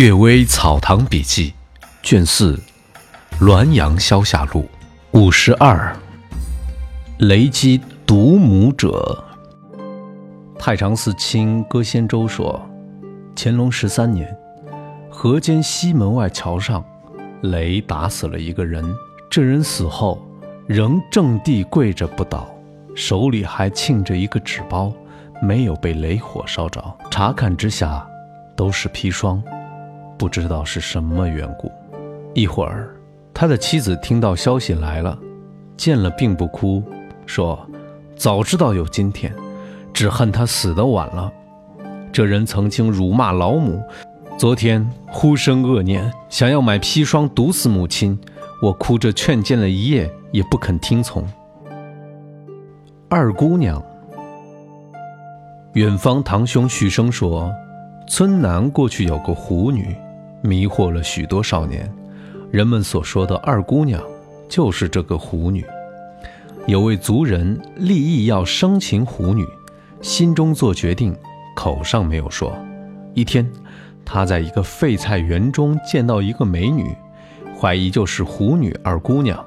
《岳微草堂笔记》卷四，《滦阳消夏录》五十二，雷击独母者。太常寺卿歌仙舟说，乾隆十三年，河间西门外桥上，雷打死了一个人。这人死后，仍正地跪着不倒，手里还沁着一个纸包，没有被雷火烧着。查看之下，都是砒霜。不知道是什么缘故，一会儿，他的妻子听到消息来了，见了并不哭，说：“早知道有今天，只恨他死得晚了。这人曾经辱骂老母，昨天忽生恶念，想要买砒霜毒死母亲。我哭着劝谏了一夜，也不肯听从。”二姑娘，远方堂兄许生说，村南过去有个狐女。迷惑了许多少年，人们所说的二姑娘，就是这个狐女。有位族人立意要生擒狐女，心中做决定，口上没有说。一天，他在一个废菜园中见到一个美女，怀疑就是狐女二姑娘，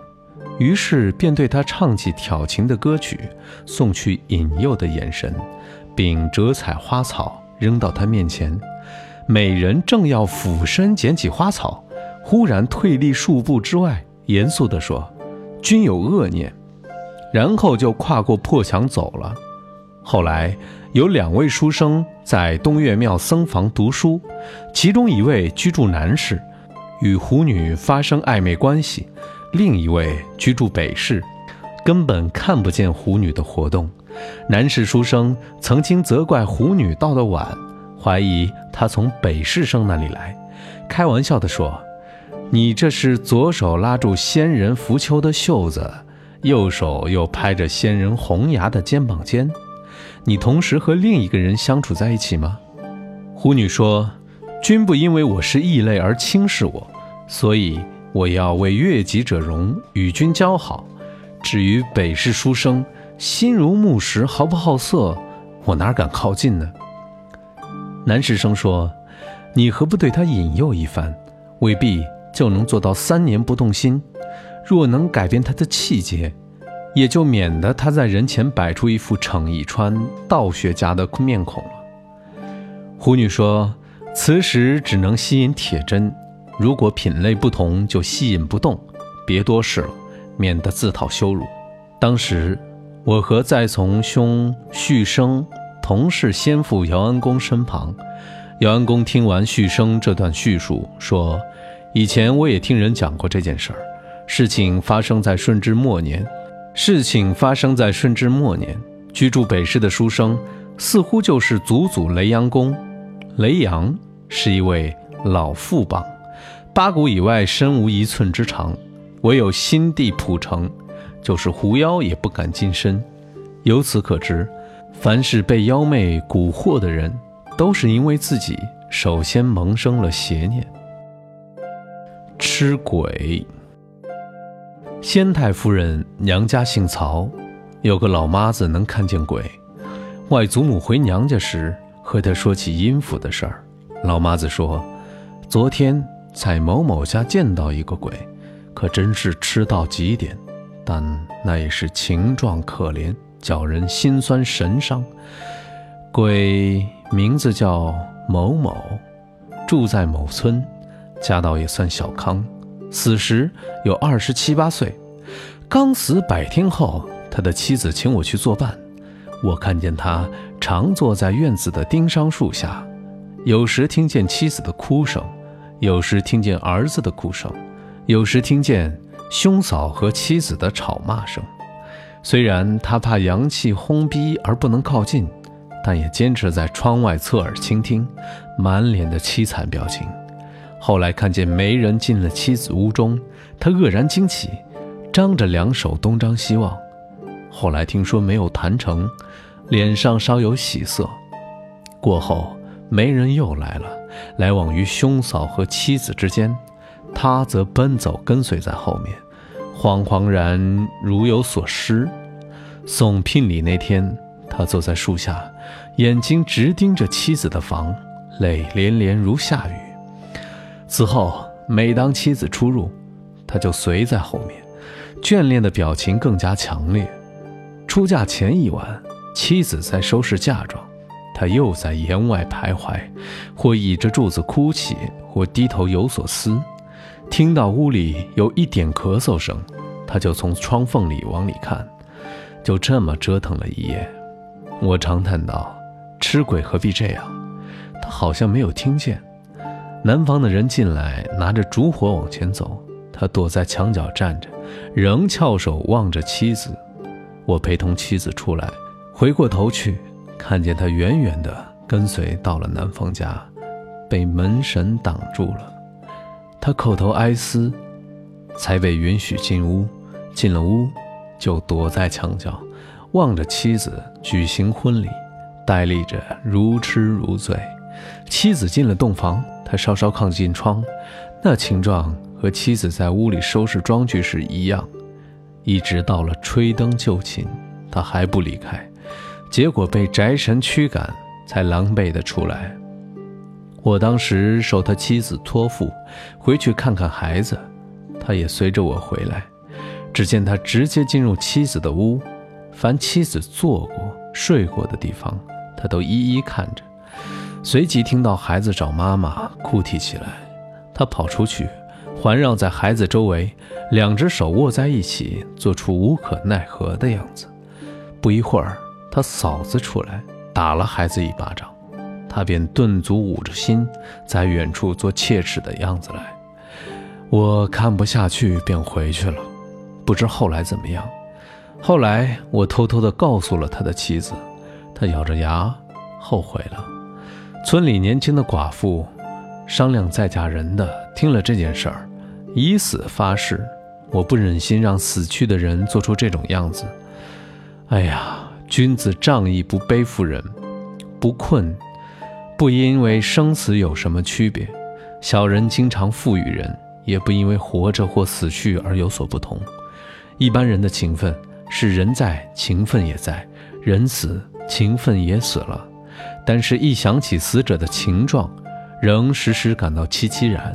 于是便对她唱起挑情的歌曲，送去引诱的眼神，并折采花草扔到她面前。美人正要俯身捡起花草，忽然退立数步之外，严肃地说：“君有恶念。”然后就跨过破墙走了。后来有两位书生在东岳庙僧房读书，其中一位居住南市，与狐女发生暧昧关系；另一位居住北市，根本看不见狐女的活动。南市书生曾经责怪狐女到的晚。怀疑他从北市生那里来，开玩笑地说：“你这是左手拉住仙人浮丘的袖子，右手又拍着仙人红牙的肩膀尖，你同时和另一个人相处在一起吗？”狐女说：“君不因为我是异类而轻视我，所以我要为悦己者容，与君交好。至于北市书生，心如木石，毫不好色，我哪敢靠近呢？”男士生说：“你何不对他引诱一番，未必就能做到三年不动心。若能改变他的气节，也就免得他在人前摆出一副程以川道学家的面孔了。”狐女说：“磁石只能吸引铁针，如果品类不同，就吸引不动。别多事了，免得自讨羞辱。当时我和在从兄续生。”同是先父姚安公身旁，姚安公听完续生这段叙述，说：“以前我也听人讲过这件事儿。事情发生在顺治末年。事情发生在顺治末年，居住北市的书生似乎就是祖祖雷阳公。雷阳是一位老富榜，八股以外身无一寸之长，唯有心地朴诚，就是狐妖也不敢近身。由此可知。”凡是被妖媚蛊惑的人，都是因为自己首先萌生了邪念。吃鬼。仙太夫人娘家姓曹，有个老妈子能看见鬼。外祖母回娘家时，和她说起阴府的事儿。老妈子说，昨天在某某家见到一个鬼，可真是吃到极点，但那也是情状可怜。叫人心酸神伤。鬼名字叫某某，住在某村，家道也算小康。死时有二十七八岁。刚死百天后，他的妻子请我去作伴。我看见他常坐在院子的丁香树下，有时听见妻子的哭声，有时听见儿子的哭声，有时听见兄嫂和妻子的吵骂声。虽然他怕阳气轰逼而不能靠近，但也坚持在窗外侧耳倾听，满脸的凄惨表情。后来看见没人进了妻子屋中，他愕然惊奇，张着两手东张西望。后来听说没有谈成，脸上稍有喜色。过后媒人又来了，来往于兄嫂和妻子之间，他则奔走跟随在后面。惶惶然如有所失。送聘礼那天，他坐在树下，眼睛直盯着妻子的房，泪连连如下雨。此后，每当妻子出入，他就随在后面，眷恋的表情更加强烈。出嫁前一晚，妻子在收拾嫁妆，他又在檐外徘徊，或倚着柱子哭泣，或低头有所思。听到屋里有一点咳嗽声，他就从窗缝里往里看。就这么折腾了一夜。我长叹道：“吃鬼何必这样？”他好像没有听见。南方的人进来，拿着烛火往前走，他躲在墙角站着，仍翘首望着妻子。我陪同妻子出来，回过头去，看见他远远地跟随到了南方家，被门神挡住了。他口头哀思，才被允许进屋。进了屋，就躲在墙角，望着妻子举行婚礼，呆立着如痴如醉。妻子进了洞房，他稍稍靠近窗，那情状和妻子在屋里收拾装具时一样。一直到了吹灯就寝，他还不离开，结果被宅神驱赶，才狼狈的出来。我当时受他妻子托付，回去看看孩子，他也随着我回来。只见他直接进入妻子的屋，凡妻子坐过、睡过的地方，他都一一看着。随即听到孩子找妈妈，哭啼起来，他跑出去。环绕在孩子周围，两只手握在一起，做出无可奈何的样子。不一会儿，他嫂子出来打了孩子一巴掌，他便顿足捂着心，在远处做切齿的样子来。我看不下去，便回去了。不知后来怎么样。后来我偷偷地告诉了他的妻子，他咬着牙后悔了。村里年轻的寡妇商量再嫁人的，听了这件事儿。以死发誓，我不忍心让死去的人做出这种样子。哎呀，君子仗义不背负人，不困，不因为生死有什么区别；小人经常赋予人，也不因为活着或死去而有所不同。一般人的情分是人在，情分也在；人死，情分也死了。但是，一想起死者的情状，仍时时感到凄凄然。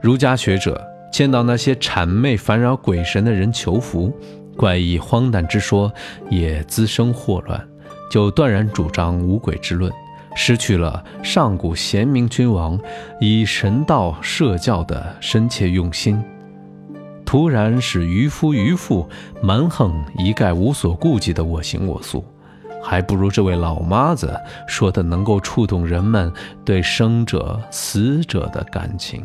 儒家学者。见到那些谄媚烦扰鬼神的人求福，怪异荒诞之说也滋生祸乱，就断然主张无鬼之论，失去了上古贤明君王以神道设教的深切用心，突然使渔夫渔妇蛮横一概无所顾忌的我行我素，还不如这位老妈子说的能够触动人们对生者死者的感情。